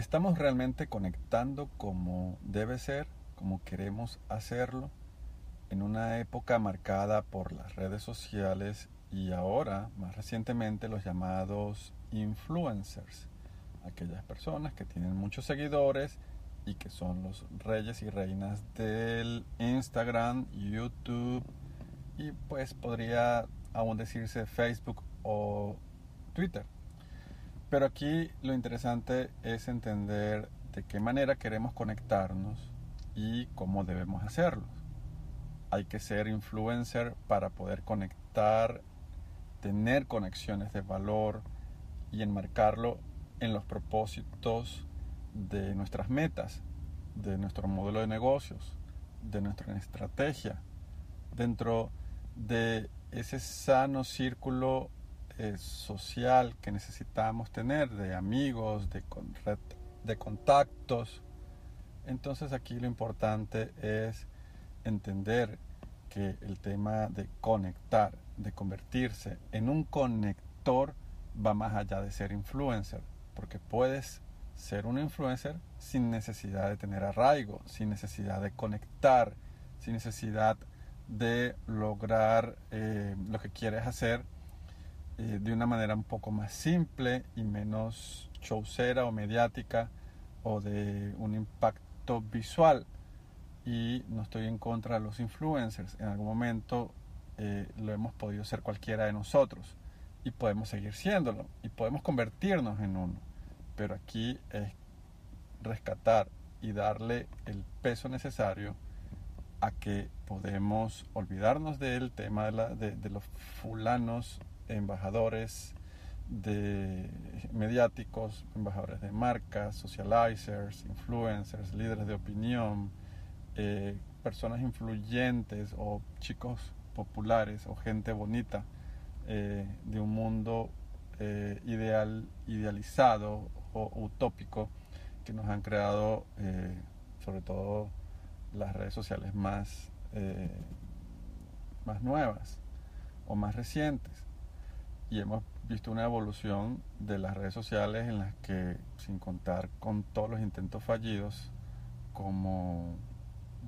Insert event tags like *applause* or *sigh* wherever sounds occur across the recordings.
¿Estamos realmente conectando como debe ser, como queremos hacerlo, en una época marcada por las redes sociales y ahora, más recientemente, los llamados influencers? Aquellas personas que tienen muchos seguidores y que son los reyes y reinas del Instagram, YouTube y pues podría aún decirse Facebook o Twitter. Pero aquí lo interesante es entender de qué manera queremos conectarnos y cómo debemos hacerlo. Hay que ser influencer para poder conectar, tener conexiones de valor y enmarcarlo en los propósitos de nuestras metas, de nuestro modelo de negocios, de nuestra estrategia, dentro de ese sano círculo eh, social que necesitamos tener, de amigos, de, de contactos. Entonces aquí lo importante es entender que el tema de conectar, de convertirse en un conector, va más allá de ser influencer, porque puedes ser un influencer sin necesidad de tener arraigo, sin necesidad de conectar, sin necesidad de lograr eh, lo que quieres hacer eh, de una manera un poco más simple y menos showcera o mediática o de un impacto visual. Y no estoy en contra de los influencers. En algún momento eh, lo hemos podido ser cualquiera de nosotros y podemos seguir siéndolo y podemos convertirnos en uno. Pero aquí es rescatar y darle el peso necesario a que podemos olvidarnos del tema de, la, de los fulanos embajadores de mediáticos, embajadores de marcas, socializers, influencers, líderes de opinión, eh, personas influyentes o chicos populares o gente bonita eh, de un mundo eh, ideal, idealizado o utópico que nos han creado sobre todo las redes sociales más, más nuevas o más recientes y hemos visto una evolución de las redes sociales en las que, sin contar con todos los intentos fallidos, como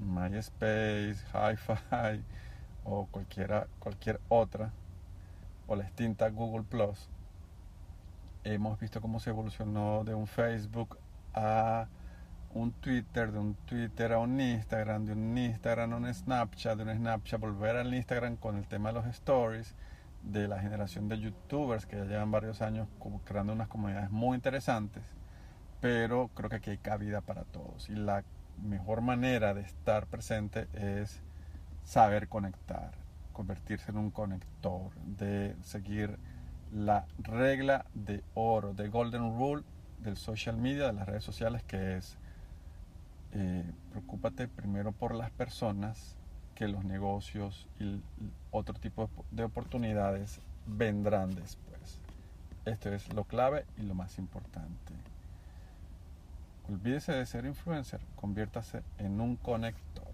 MySpace, HiFi *laughs* o cualquiera, cualquier otra, o la extinta Google Plus, hemos visto cómo se evolucionó de un Facebook a un Twitter, de un Twitter a un Instagram, de un Instagram a un Snapchat, de un Snapchat volver al Instagram con el tema de los stories de la generación de youtubers que ya llevan varios años creando unas comunidades muy interesantes, pero creo que aquí hay cabida para todos. Y la mejor manera de estar presente es saber conectar, convertirse en un conector, de seguir la regla de oro, de golden rule del social media, de las redes sociales, que es eh, preocúpate primero por las personas que los negocios y otro tipo de oportunidades vendrán después. Esto es lo clave y lo más importante. Olvídese de ser influencer, conviértase en un conector.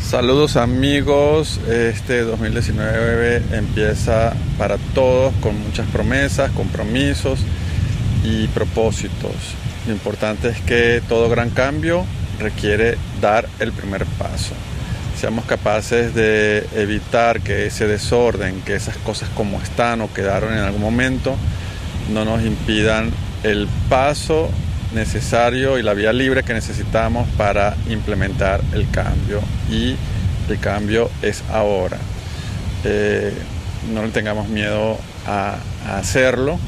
Saludos amigos, este 2019 empieza para todos con muchas promesas, compromisos y propósitos. Lo importante es que todo gran cambio requiere dar el primer paso. Seamos capaces de evitar que ese desorden, que esas cosas como están o quedaron en algún momento, no nos impidan el paso necesario y la vía libre que necesitamos para implementar el cambio. Y el cambio es ahora. Eh, no le tengamos miedo a, a hacerlo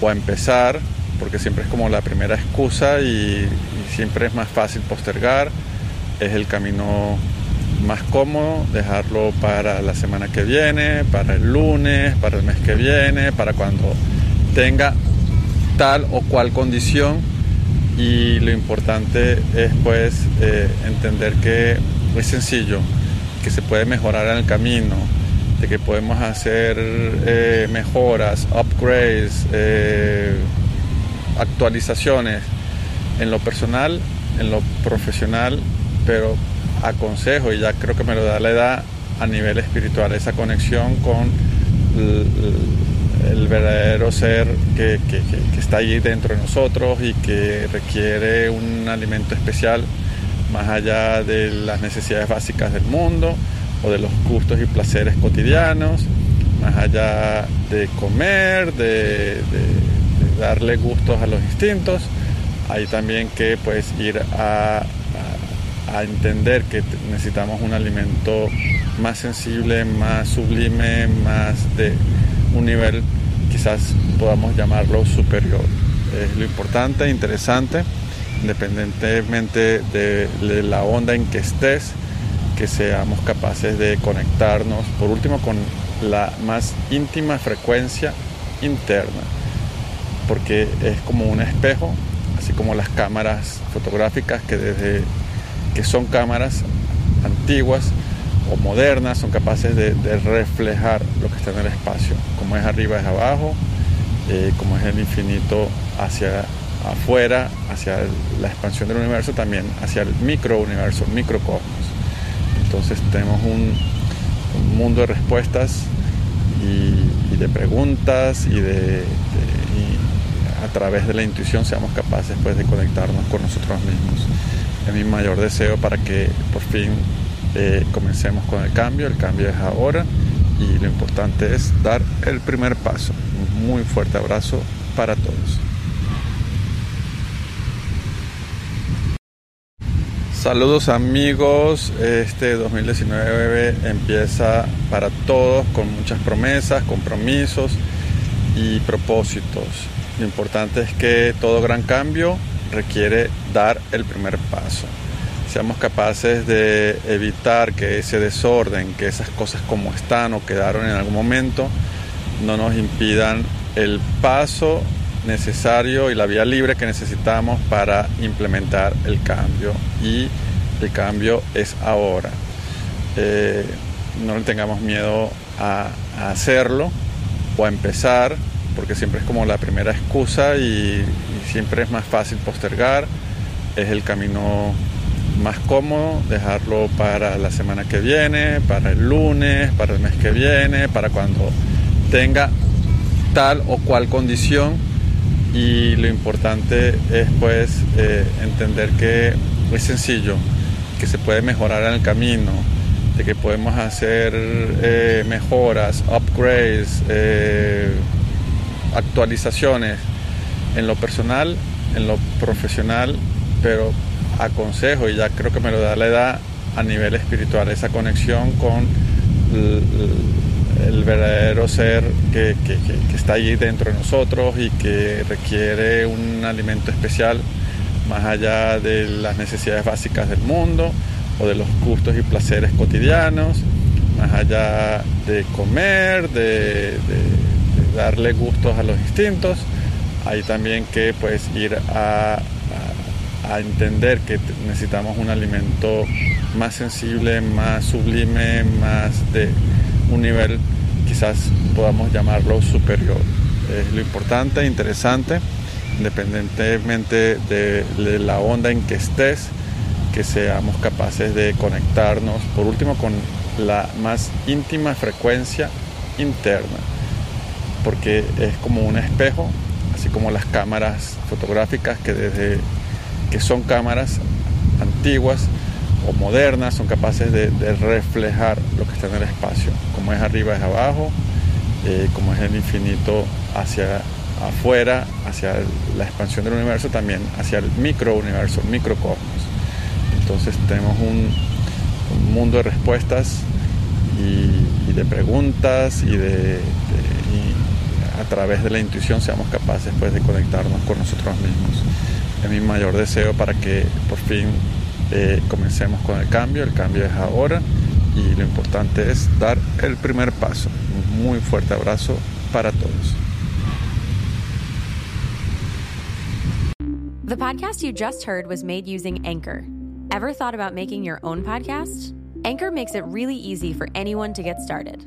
o a empezar porque siempre es como la primera excusa y, siempre es más fácil postergar, es el camino más cómodo dejarlo para la semana que viene, para el lunes, para el mes que viene, para cuando tenga tal o cual condición. Y lo importante es pues eh, entender que es sencillo, que se puede mejorar en el camino, de que podemos hacer eh, mejoras, upgrades, eh, actualizaciones en lo personal, en lo profesional, pero aconsejo, y ya creo que me lo da la edad a nivel espiritual, esa conexión con el, verdadero ser que, está allí dentro de nosotros y que requiere un alimento especial más allá de las necesidades básicas del mundo o de los gustos y placeres cotidianos, más allá de comer, de, darle gustos a los instintos, hay también que pues ir a a entender que necesitamos un alimento más sensible, más sublime, más de un nivel quizás podamos llamarlo superior. Es lo importante, interesante, independientemente de, la onda en que estés, que seamos capaces de conectarnos, por último, con la más íntima frecuencia interna, porque es como un espejo, así como las cámaras fotográficas que desde que son cámaras antiguas o modernas, son capaces de, reflejar lo que está en el espacio, como es arriba es abajo, eh, como es el infinito hacia afuera, hacia la expansión del universo, también hacia el microuniverso, microcosmos. Entonces tenemos un, mundo de respuestas y, de preguntas y de, a través de la intuición seamos capaces pues, de conectarnos con nosotros mismos es mi mayor deseo para que por fin eh, comencemos con el cambio. El cambio es ahora y lo importante es dar el primer paso. Un muy fuerte abrazo para todos. Saludos amigos, este 2019 empieza para todos con muchas promesas, compromisos y propósitos. Lo importante es que todo gran cambio requiere dar el primer paso. Seamos capaces de evitar que ese desorden, que esas cosas como están o quedaron en algún momento, no nos impidan el paso necesario y la vía libre que necesitamos para implementar el cambio. Y el cambio es ahora. Eh, no le tengamos miedo a, a hacerlo o a empezar porque siempre es como la primera excusa y, siempre es más fácil postergar, es el camino más cómodo, dejarlo para la semana que viene, para el lunes, para el mes que viene, para cuando tenga tal o cual condición. Y lo importante es pues eh, entender que es sencillo, que se puede mejorar en el camino, de que podemos hacer eh, mejoras, upgrades, eh, actualizaciones en lo personal, en lo profesional, pero aconsejo, y ya creo que me lo da la edad a nivel espiritual, esa conexión con el, verdadero ser que, está allí dentro de nosotros y que requiere un alimento especial más allá de las necesidades básicas del mundo o de los gustos y placeres cotidianos, más allá de comer, de darle gustos a los instintos. Hay también que pues ir a, entender que necesitamos un alimento más sensible, más sublime, más de un nivel quizás podamos llamarlo superior. Es lo importante, interesante, independientemente de, de la onda en que estés, que seamos capaces de conectarnos, por último, con la más íntima frecuencia interna porque es como un espejo, así como las cámaras fotográficas que desde que son cámaras antiguas o modernas son capaces de, reflejar lo que está en el espacio, como es arriba es abajo, eh, como es el infinito hacia afuera, hacia la expansión del universo, también hacia el microuniverso, microcosmos. Entonces tenemos un, mundo de respuestas y, de preguntas y de a través de la intuición seamos capaces pues, de conectarnos con nosotros mismos. Es mi mayor deseo para que por fin Eh, comencemos con el cambio, el cambio es ahora y lo importante es dar el primer paso. Un muy fuerte abrazo para todos. The podcast you just heard was made using Anchor. Ever thought about making your own podcast? Anchor makes it really easy for anyone to get started.